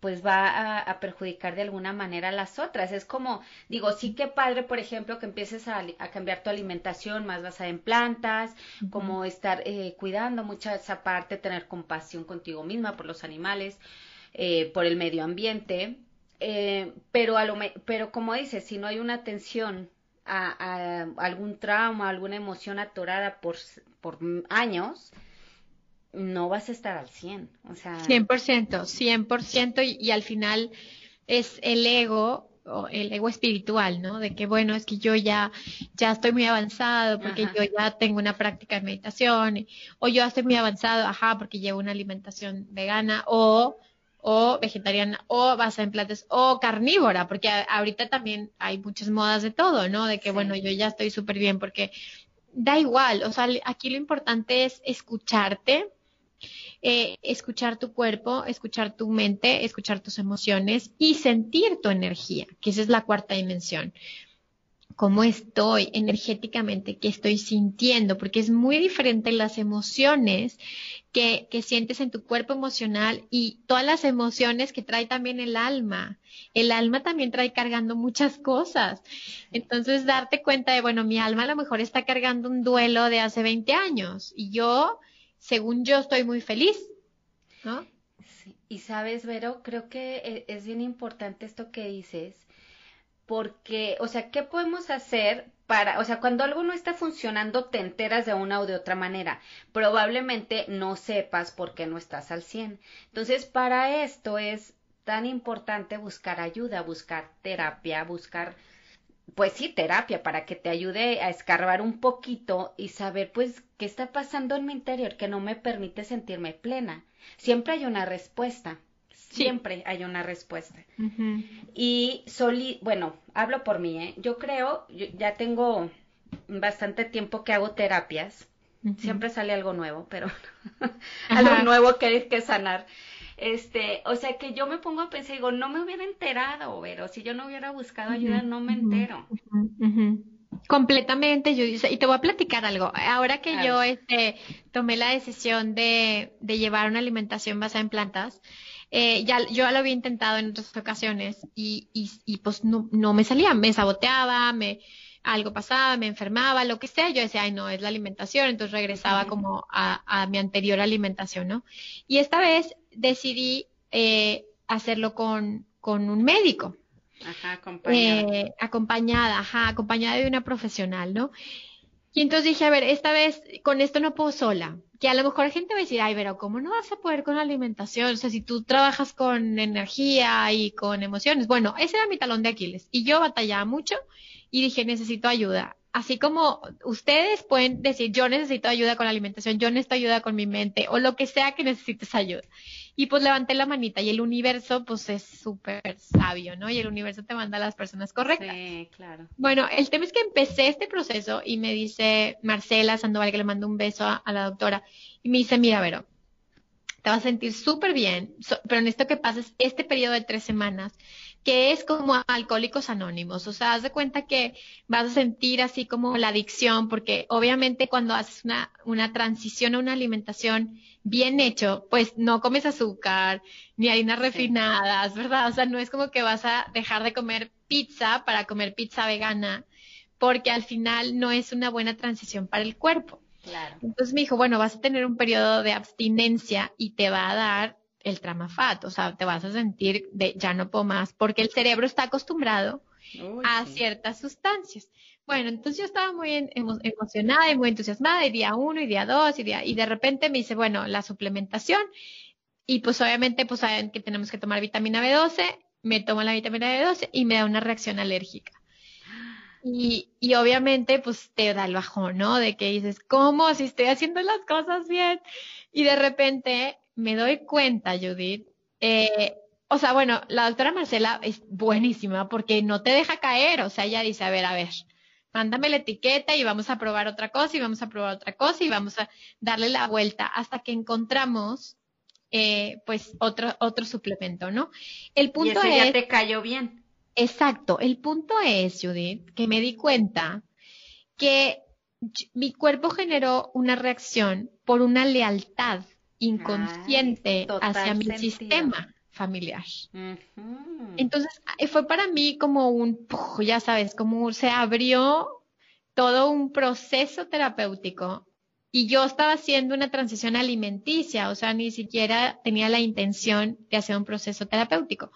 pues va a, perjudicar de alguna manera a las otras. Es como, digo, sí que padre, por ejemplo, que empieces a, cambiar tu alimentación más basada en plantas, como estar eh, cuidando mucha esa parte, tener compasión contigo misma por los animales, eh, por el medio ambiente. Eh, pero, a lo pero como dices, si no hay una atención a, a algún trauma, alguna emoción atorada por, por años, no vas a estar al 100, o sea... 100%, 100% y, y al final es el ego o el ego espiritual, ¿no? De que bueno, es que yo ya, ya estoy muy avanzado porque yo ya tengo una práctica de meditación, o yo estoy muy avanzado, ajá, porque llevo una alimentación vegana, o, o vegetariana, o basada en plantas, o carnívora, porque ahorita también hay muchas modas de todo, ¿no? De que bueno, yo ya estoy súper bien porque da igual, o sea, aquí lo importante es escucharte, eh, escuchar tu cuerpo, escuchar tu mente, escuchar tus emociones y sentir tu energía, que esa es la cuarta dimensión cómo estoy energéticamente, qué estoy sintiendo, porque es muy diferente las emociones que, que, sientes en tu cuerpo emocional y todas las emociones que trae también el alma. El alma también trae cargando muchas cosas. Entonces, darte cuenta de, bueno, mi alma a lo mejor está cargando un duelo de hace 20 años y yo, según yo, estoy muy feliz, ¿no? Y sabes, Vero, creo que e, es bien importante esto que dices porque, o sea, ¿qué podemos hacer para, o sea, cuando algo no está funcionando, te enteras de una o de otra manera. Probablemente no sepas por qué no estás al 100. Entonces, para esto es tan importante buscar ayuda, buscar terapia, buscar, pues sí, terapia, para que te ayude a escarbar un poquito y saber, pues, qué está pasando en mi interior que no me permite sentirme plena. Siempre hay una respuesta. Siempre hay una respuesta. Y soli bueno, hablo por mí, ¿eh? Yo creo, ya tengo bastante tiempo que hago terapias. Siempre sale algo nuevo, pero algo nuevo que hay que sanar. Este, o sea que yo me pongo a pensar, digo, no me hubiera enterado, pero si yo no hubiera buscado ayuda, no me entero. Completamente, yo y te voy a platicar algo. Ahora que yo este, tomé la decisión de, de llevar una alimentación basada en plantas, eh, ya, yo ya lo había intentado en otras ocasiones y, y, y pues no, no, me salía, me saboteaba, me, algo pasaba, me enfermaba, lo que sea, yo decía, ay, no, es la alimentación, entonces regresaba como a, a, mi anterior alimentación, ¿no? Y esta vez decidí eh, hacerlo con, con un médico. Ajá, acompañada. Eh, acompañada, ajá, acompañada de una profesional, ¿no? Y entonces dije, a ver, esta vez con esto no puedo sola que a lo mejor gente va a decir, ay, pero ¿cómo no vas a poder con la alimentación? O sea, si tú trabajas con energía y con emociones. Bueno, ese era mi talón de Aquiles. Y yo batallaba mucho y dije, necesito ayuda. Así como ustedes pueden decir, yo necesito ayuda con la alimentación, yo necesito ayuda con mi mente, o lo que sea que necesites ayuda. Y pues levanté la manita y el universo pues es súper sabio, ¿no? Y el universo te manda a las personas correctas. Sí, claro. Bueno, el tema es que empecé este proceso y me dice Marcela Sandoval, que le mando un beso a, a la doctora, y me dice, mira, Vero, te vas a sentir súper bien, pero en esto que pases este periodo de tres semanas, que es como alcohólicos anónimos, o sea, haz de cuenta que vas a sentir así como la adicción, porque obviamente cuando haces una, una transición a una alimentación bien hecho, pues no comes azúcar, ni harinas refinadas, ¿verdad? O sea, no es como que vas a dejar de comer pizza para comer pizza vegana, porque al final no es una buena transición para el cuerpo. Claro. Entonces me dijo, bueno, vas a tener un periodo de abstinencia y te va a dar el tramafat, o sea, te vas a sentir de ya no puedo más, porque el cerebro está acostumbrado Uy, a sí. ciertas sustancias. Bueno, entonces yo estaba muy emo emocionada y muy entusiasmada, y día uno, y día dos, y, día, y de repente me dice, bueno, la suplementación, y pues obviamente pues saben que tenemos que tomar vitamina B12, me tomo la vitamina B12 y me da una reacción alérgica. Y, y, obviamente, pues te da el bajón, ¿no? De que dices, ¿cómo? Si estoy haciendo las cosas bien. Y de repente me doy cuenta, Judith. Eh, o sea, bueno, la doctora Marcela es buenísima porque no te deja caer. O sea, ella dice, a ver, a ver, mándame la etiqueta y vamos a probar otra cosa y vamos a probar otra cosa y vamos a darle la vuelta hasta que encontramos, eh, pues, otro, otro suplemento, ¿no? El punto y ese es. ya te cayó bien. Exacto. El punto es, Judith, que me di cuenta que mi cuerpo generó una reacción por una lealtad inconsciente Ay, hacia mi sentido. sistema familiar. Uh -huh. Entonces, fue para mí como un, ya sabes, como se abrió todo un proceso terapéutico y yo estaba haciendo una transición alimenticia, o sea, ni siquiera tenía la intención de hacer un proceso terapéutico.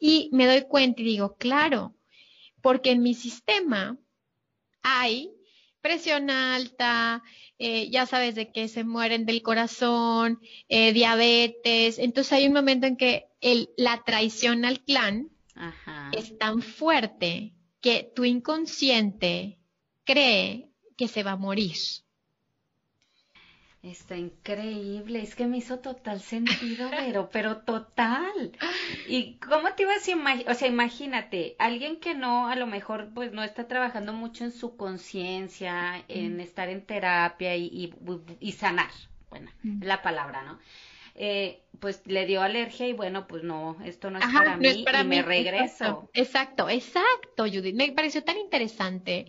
Y me doy cuenta y digo, claro, porque en mi sistema hay presión alta, eh, ya sabes de que se mueren del corazón, eh, diabetes, entonces hay un momento en que el, la traición al clan Ajá. es tan fuerte que tu inconsciente cree que se va a morir. Está increíble, es que me hizo total sentido, pero, pero total. ¿Y cómo te ibas a imaginar? O sea, imagínate, alguien que no, a lo mejor, pues no está trabajando mucho en su conciencia, en estar en terapia y, y, y sanar, bueno, mm. la palabra, ¿no? eh, pues le dio alergia y bueno, pues no, esto no es para mí y me regreso. Exacto, exacto, Judith. Me pareció tan interesante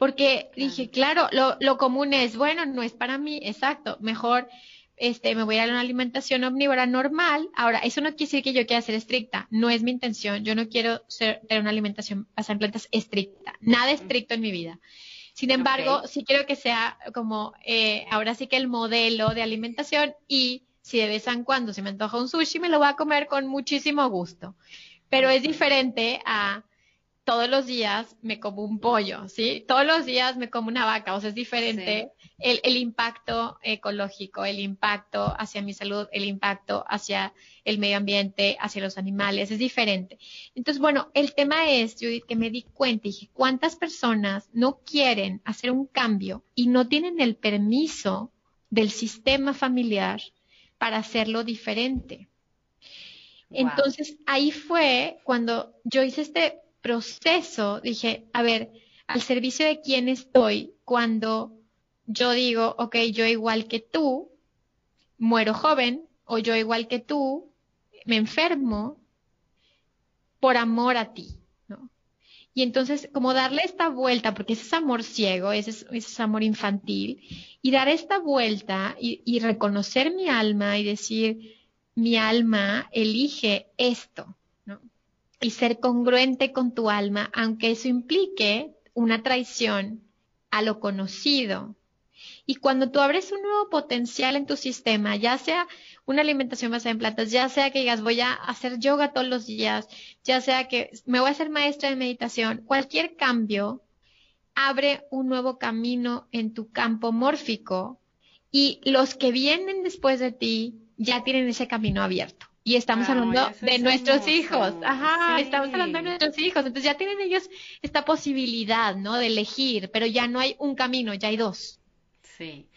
porque dije, claro, lo, lo común es, bueno, no es para mí, exacto, mejor este, me voy a dar una alimentación omnívora normal. Ahora, eso no quiere decir que yo quiera ser estricta, no es mi intención. Yo no quiero ser, tener una alimentación basada en plantas estricta, nada estricto en mi vida. Sin embargo, sí quiero que sea como, eh, ahora sí que el modelo de alimentación y si de vez en cuando se me antoja un sushi, me lo voy a comer con muchísimo gusto. Pero es diferente a todos los días me como un pollo, ¿sí? Todos los días me como una vaca, o sea, es diferente el, impacto ecológico, el impacto hacia mi salud, el impacto hacia el medio ambiente, hacia los animales, es diferente. Entonces, bueno, el tema es, Judith, que me di cuenta y dije, ¿cuántas personas no quieren hacer un cambio y no tienen el permiso del sistema familiar para hacerlo diferente? Entonces, ahí fue cuando yo hice este proceso dije, a ver, al servicio de quién estoy cuando yo digo, ok, yo igual que tú, muero joven, o yo igual que tú, me enfermo por amor a ti, ¿no? Y entonces, como darle esta vuelta, porque ese es amor ciego, ese es, amor infantil, y dar esta vuelta y, y reconocer mi alma y decir, mi alma elige esto, y ser congruente con tu alma, aunque eso implique una traición a lo conocido. Y cuando tú abres un nuevo potencial en tu sistema, ya sea una alimentación basada en plantas, ya sea que digas voy a hacer yoga todos los días, ya sea que me voy a hacer maestra de meditación, cualquier cambio abre un nuevo camino en tu campo mórfico y los que vienen después de ti ya tienen ese camino abierto. Y estamos hablando de nuestros hijos. Ajá, estamos hablando de nuestros hijos. Entonces ya tienen ellos esta posibilidad, ¿no? De elegir, pero ya no hay un camino, ya hay dos. Sí.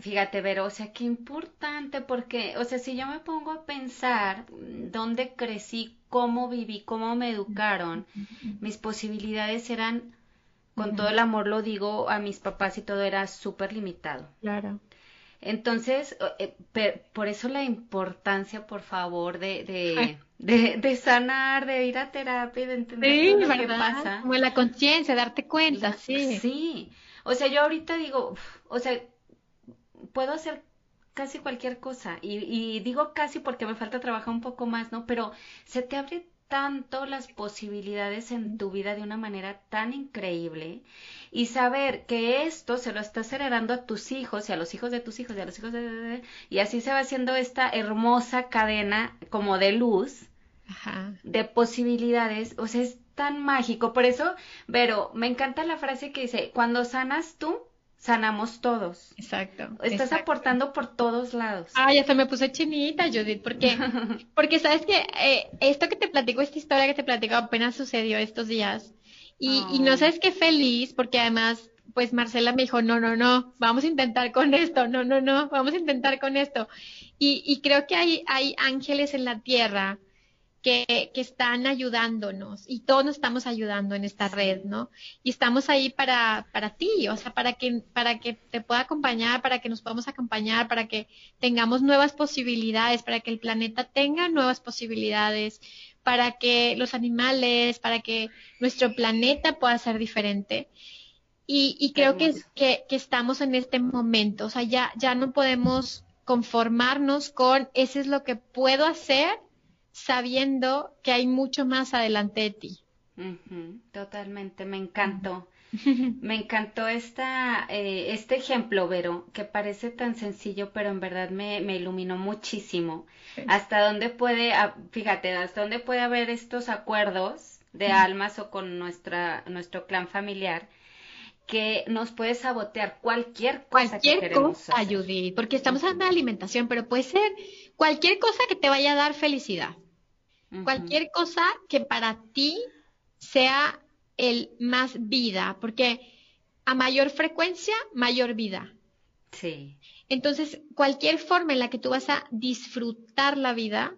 Fíjate, Vero, o sea, qué importante porque, o sea, si yo me pongo a pensar dónde crecí, cómo viví, cómo me educaron, mis posibilidades eran, con todo el amor lo digo, a mis papás y todo era súper limitado. Claro. Entonces, eh, por eso la importancia, por favor, de, de, de, sanar, de ir a terapia, de entender lo que pasa. Como la conciencia, darte cuenta, sí. Sí. O sea, yo ahorita digo, o sea, puedo hacer casi cualquier cosa. Y, y digo casi porque me falta trabajar un poco más, ¿no? Pero se te abre tanto las posibilidades en tu vida de una manera tan increíble y saber que esto se lo estás heredando a tus hijos y a los hijos de tus hijos y a los hijos de... y así se va haciendo esta hermosa cadena como de luz, de posibilidades, o sea, es tan mágico. Por eso, Vero, me encanta la frase que dice, cuando sanas tú, sanamos todos. Exacto. Estás aportando por todos lados. Ay, hasta me puse chinita, Judith, porque, porque sabes que eh, esto que te platico, esta historia que te platico apenas sucedió estos días. Y, no sabes qué feliz, porque además, pues Marcela me dijo, no, no, no, vamos a intentar con esto, no, no, no, vamos a intentar con esto. Y, y creo que hay, hay ángeles en la tierra que, que, están ayudándonos y todos nos estamos ayudando en esta red, ¿no? Y estamos ahí para, para ti, o sea, para que, para que te pueda acompañar, para que nos podamos acompañar, para que tengamos nuevas posibilidades, para que el planeta tenga nuevas posibilidades, para que los animales, para que nuestro planeta pueda ser diferente. Y, creo que, que, que, estamos en este momento, o sea, ya, ya no podemos conformarnos con, ese es lo que puedo hacer, sabiendo que hay mucho más adelante de ti. totalmente, me encantó. Me encantó esta, eh, este ejemplo, Vero, que parece tan sencillo, pero en verdad me, me iluminó muchísimo. Hasta dónde puede, ah, fíjate, hasta dónde puede haber estos acuerdos de almas o con nuestra, nuestro clan familiar que nos puede sabotear cualquier cosa cualquier que cosa, Judith, porque estamos hablando de alimentación, pero puede ser cualquier cosa que te vaya a dar felicidad. Cualquier cosa que para ti sea el más vida, porque a mayor frecuencia, mayor vida. Sí. Entonces, cualquier forma en la que tú vas a disfrutar la vida,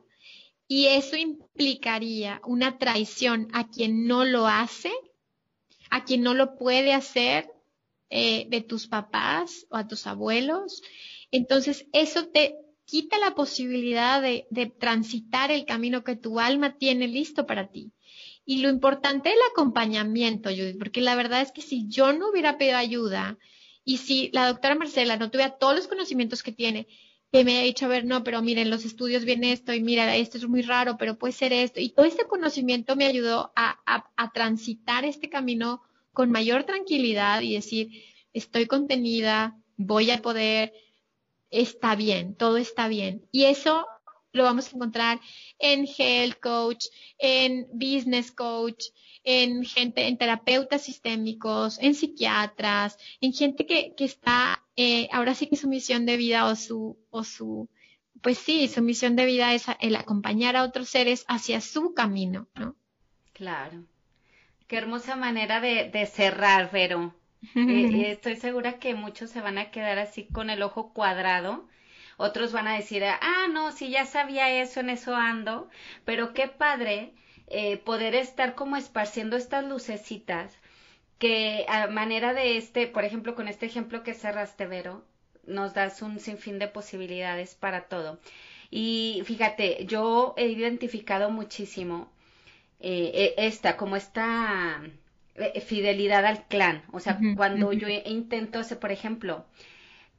y eso implicaría una traición a quien no lo hace, a quien no lo puede hacer, eh, de tus papás o a tus abuelos. Entonces, eso te, quita la posibilidad de, transitar el camino que tu alma tiene listo para ti. Y lo importante es el acompañamiento, Judith, porque la verdad es que si yo no hubiera pedido ayuda y si la doctora Marcela no tuviera todos los conocimientos que tiene, que me haya dicho, a ver, no, pero miren, los estudios viene esto y mira, esto es muy raro, pero puede ser esto. Y todo ese conocimiento me ayudó a, a transitar este camino con mayor tranquilidad y decir, estoy contenida, voy a poder, está bien, todo está bien. Y eso lo vamos a encontrar en health coach, en business coach, en gente, en terapeutas sistémicos, en psiquiatras, en gente que, que está, eh, ahora sí que su misión de vida o su, o su, pues sí, su misión de vida es el acompañar a otros seres hacia su camino, ¿no? Claro. Qué hermosa manera de, de cerrar, Vero. Eh, estoy segura que muchos se van a quedar así con el ojo cuadrado otros van a decir, ah, no, si ya sabía eso, en eso ando, pero qué padre eh, poder estar como esparciendo estas lucecitas que a manera de este, por ejemplo, con este ejemplo que cerraste, Vero, nos das un sinfín de posibilidades para todo. Y fíjate, yo he identificado muchísimo eh, e, esta, como esta fidelidad al clan. O sea, cuando yo intento, por ejemplo,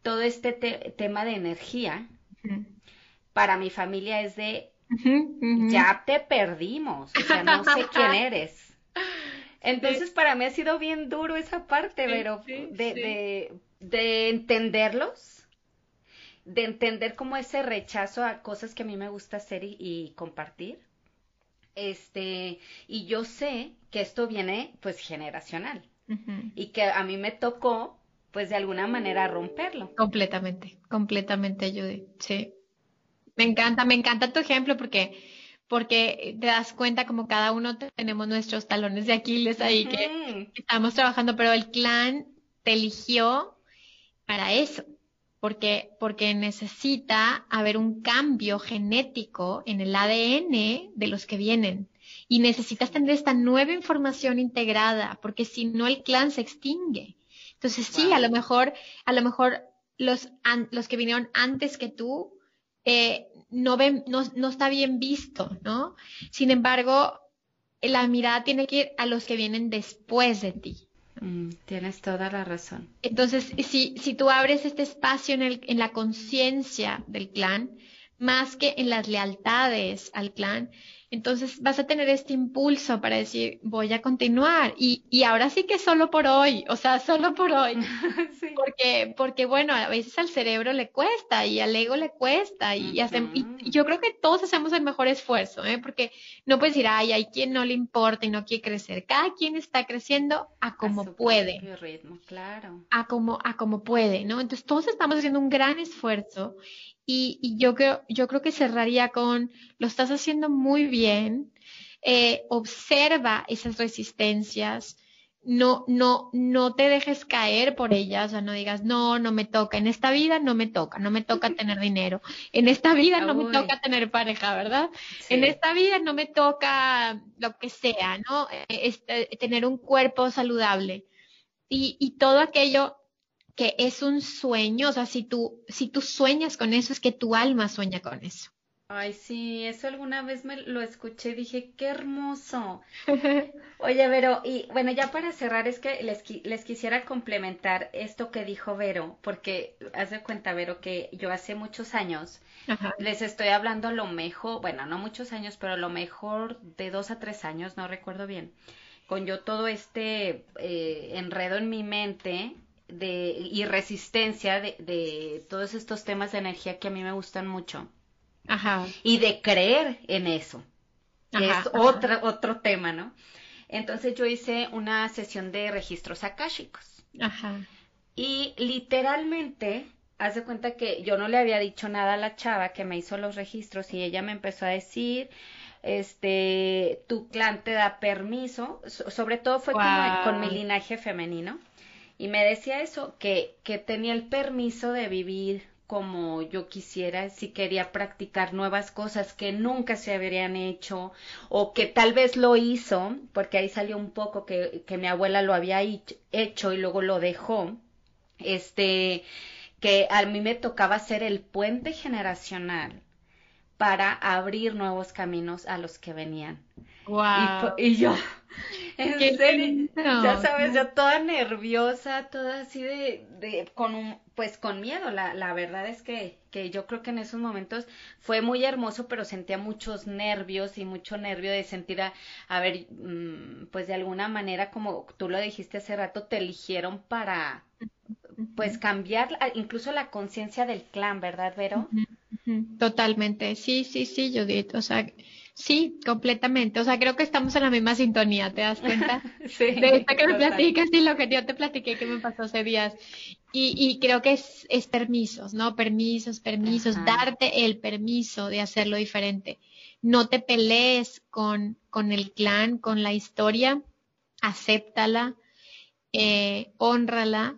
todo este tema de energía, para mi familia es de, ya te perdimos, o sea, no sé quién eres. Entonces, para mí ha sido bien duro esa parte, pero de, de, de entenderlos, de entender como ese rechazo a cosas que a mí me gusta hacer y, compartir. Este, y yo sé que esto viene pues generacional y que a mí me tocó pues de alguna manera romperlo. Completamente, completamente, Judy. Sí. Me encanta, me encanta tu ejemplo porque, porque te das cuenta como cada uno tenemos nuestros talones de Aquiles ahí que estamos trabajando, pero el clan te eligió para eso. Porque, porque necesita haber un cambio genético en el ADN de los que vienen. Y necesitas tener esta nueva información integrada, porque si no el clan se extingue. Entonces sí, a lo mejor, a lo mejor los, los que vinieron antes que tú eh, no ven, no, no está bien visto, ¿no? Sin embargo, la mirada tiene que ir a los que vienen después de ti. Mm, tienes toda la razón. Entonces, si, si tú abres este espacio en, el, en la conciencia del clan, más que en las lealtades al clan, entonces vas a tener este impulso para decir, voy a continuar. Y, y ahora sí que solo por hoy, o sea, solo por hoy. Porque, porque bueno, a veces al cerebro le cuesta y al ego le cuesta. Y, y, yo creo que todos hacemos el mejor esfuerzo, ¿eh? porque no puedes decir, ay, hay quien no le importa y no quiere crecer. Cada quien está creciendo a como puede. Ritmo, claro. A como, a como puede, ¿no? Entonces todos estamos haciendo un gran esfuerzo y, yo, creo, yo creo que cerraría con, lo estás haciendo muy bien, eh, observa esas resistencias, no, no, no te dejes caer por ellas, o sea, no digas, no, no me toca, en esta vida no me toca, no me toca tener dinero, en esta vida no me toca tener pareja, ¿verdad? En esta vida no me toca lo que sea, ¿no? Eh, este, tener un cuerpo saludable. Y, y todo aquello que es un sueño, o sea, si tú, si tú sueñas con eso, es que tu alma sueña con eso. Ay, sí, eso alguna vez me lo escuché, dije, qué hermoso. Oye, Vero, y bueno, ya para cerrar, es que les, les quisiera complementar esto que dijo Vero, porque haz de cuenta, Vero, que yo hace muchos años les estoy hablando a lo mejor, bueno, no muchos años, pero a lo mejor de dos a tres años, no recuerdo bien, con yo todo este eh, enredo en mi mente de, y resistencia de, de, todos estos temas de energía que a mí me gustan mucho. Ajá. Y de creer en eso. Que es otro, otro tema, ¿no? Entonces yo hice una sesión de registros akáshicos. Ajá. Y literalmente, haz de cuenta que yo no le había dicho nada a la chava que me hizo los registros y ella me empezó a decir, este, tu clan te da permiso, sobre todo fue con mi linaje femenino, y me decía eso, que, que tenía el permiso de vivir como yo quisiera, si quería practicar nuevas cosas que nunca se habrían hecho o que tal vez lo hizo, porque ahí salió un poco que, que mi abuela lo había hecho y luego lo dejó, este, que a mí me tocaba ser el puente generacional para abrir nuevos caminos a los que venían. Wow. Y, yo, en serio, ya sabes, yo toda nerviosa, toda así de, de con un, pues con miedo. La, la verdad es que, que yo creo que en esos momentos fue muy hermoso, pero sentía muchos nervios y mucho nervio de sentir a, a ver, mm, pues de alguna manera, como tú lo dijiste hace rato, te eligieron para, pues cambiar incluso la conciencia del clan, ¿verdad, Vero? Totalmente, sí, sí, sí, Judith, o sea, sí, completamente, o sea, creo que estamos en la misma sintonía, ¿te das cuenta? sí. De esto que me platicas y lo que yo te platiqué que me pasó hace días. Y, y creo que es, es, permisos, ¿no? Permisos, permisos, darte el permiso de hacerlo diferente. No te pelees con, con el clan, con la historia, acéptala, eh, honrala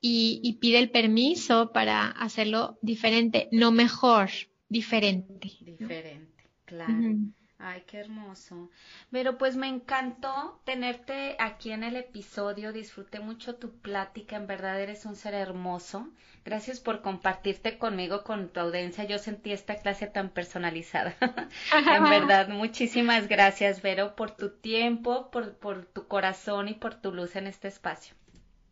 y, pide el permiso para hacerlo diferente, no mejor, diferente. Diferente, claro. Ay, qué hermoso. Pero pues me encantó tenerte aquí en el episodio. Disfruté mucho tu plática. En verdad eres un ser hermoso. Gracias por compartirte conmigo, con tu audiencia. Yo sentí esta clase tan personalizada. en verdad, muchísimas gracias, Vero, por tu tiempo, por, por tu corazón y por tu luz en este espacio.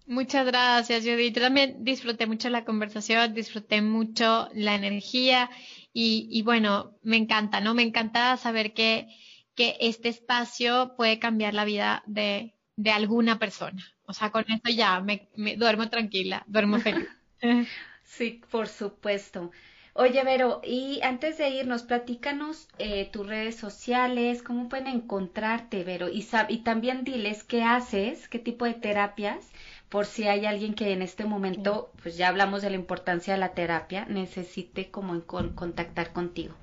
Muchas gracias, Judith. Yo también disfruté mucho la conversación, disfruté mucho la energía y, bueno, me encanta, ¿no? Me encanta saber que, que este espacio puede cambiar la vida de, de alguna persona. O sea, con esto ya me, duermo tranquila, duermo feliz. sí, por supuesto. Oye, Vero, y antes de irnos, platícanos eh, tus redes sociales, cómo pueden encontrarte, Vero, y, y también diles qué haces, qué tipo de terapias por si hay alguien que en este momento, pues ya hablamos de la importancia de la terapia, necesite como contactar contigo.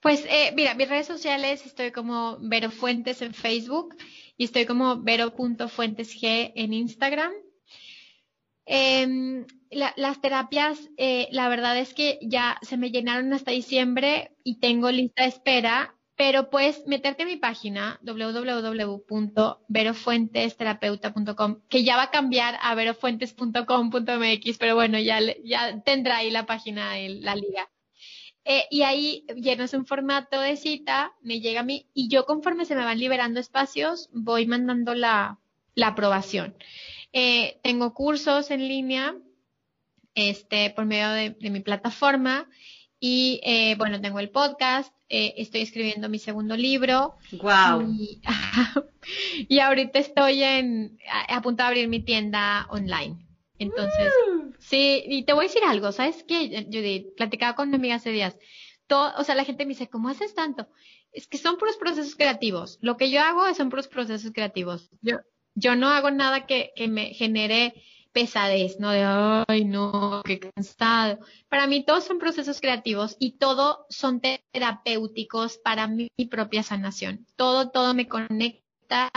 Pues eh, mira, mis redes sociales estoy como Vero Fuentes en Facebook y estoy como vero.fuentesg en Instagram. Em, las terapias, eh, la verdad es que ya se me llenaron hasta diciembre y tengo lista de espera pero puedes meterte a mi página www.verofuentesterapeuta.com, que ya va a cambiar a verofuentes.com.mx, pero bueno, ya, ya tendrá ahí la página, la liga. Eh, y ahí llenas un formato de cita, me llega a mí, y yo conforme se me van liberando espacios, voy mandando la, aprobación. Eh, tengo cursos en línea, este, por medio de, mi plataforma, y eh, bueno, tengo el podcast, eh, estoy escribiendo mi segundo libro. Wow. Y, ahorita estoy en, a, punto de abrir mi tienda online. Entonces, sí, y te voy a decir algo, ¿sabes qué, Judith? Platicaba con mi amiga hace días. Todo, o sea, la gente me dice, ¿cómo haces tanto? Es que son puros procesos creativos. Lo que yo hago son puros procesos creativos. Yo, yo no hago nada que, que me genere pesadez, ¿no? De, ay, no, qué cansado. Para mí todos son procesos creativos y todo son terapéuticos para mi, propia sanación. Todo, todo me conecta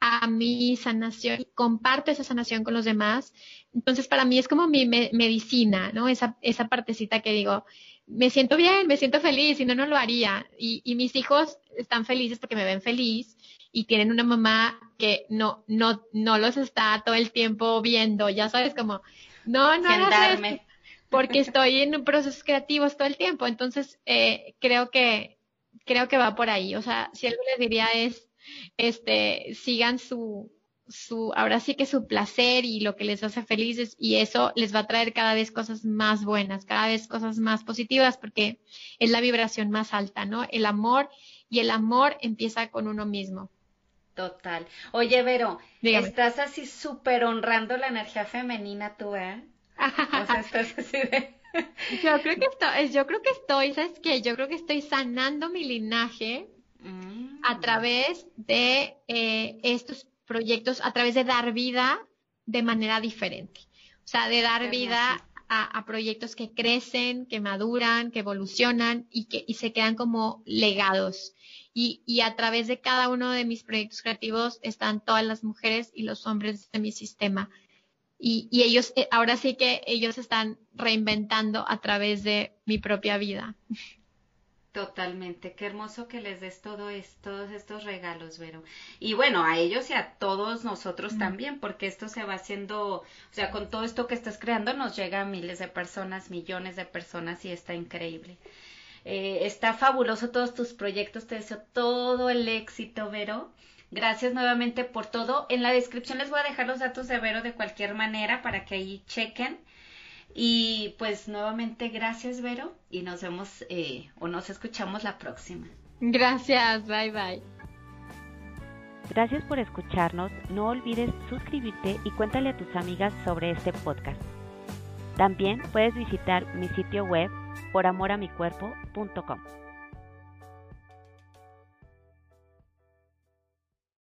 a mi sanación y comparto esa sanación con los demás. Entonces, para mí es como mi medicina, ¿no? Esa, esa partecita que digo, me siento bien, me siento feliz, si no, no lo haría. Y, y mis hijos están felices porque me ven feliz y tienen una mamá que no, no, no los está todo el tiempo viendo, ya sabes, como, no, no porque estoy en procesos creativos todo el tiempo, entonces eh, creo que, creo que va por ahí, o sea, si algo les diría es, este, sigan su, su, ahora sí que su placer y lo que les hace felices y eso les va a traer cada vez cosas más buenas, cada vez cosas más positivas porque es la vibración más alta, ¿no? El amor y el amor empieza con uno mismo. Total. Oye, Vero, estás así súper honrando la energía femenina tú, ¿eh? O sea, estás así de... yo creo que estoy, yo creo que estoy, ¿sabes qué? Yo creo que estoy sanando mi linaje mm. a través de eh, estos proyectos, a través de dar vida de manera diferente. O sea, de dar vida a, a, proyectos que crecen, que maduran, que evolucionan y que y se quedan como legados y, a través de cada uno de mis proyectos creativos están todas las mujeres y los hombres de mi sistema. Y, ellos, eh, ahora sí que ellos están reinventando a través de mi propia vida. Totalmente, qué hermoso que les des todo es, todos estos regalos, Vero. Y bueno, a ellos y a todos nosotros también, porque esto se va haciendo, o sea, con todo esto que estás creando nos llega a miles de personas, millones de personas y está increíble. Eh, está fabuloso todos tus proyectos, te deseo todo el éxito, Vero. Gracias nuevamente por todo. En la descripción les voy a dejar los datos de Vero de cualquier manera para que ahí chequen. Y pues nuevamente gracias, Vero, y nos vemos eh, o nos escuchamos la próxima. Gracias, bye bye. Gracias por escucharnos. No olvides suscribirte y cuéntale a tus amigas sobre este podcast. También puedes visitar mi sitio web poramoramicuerpo.com.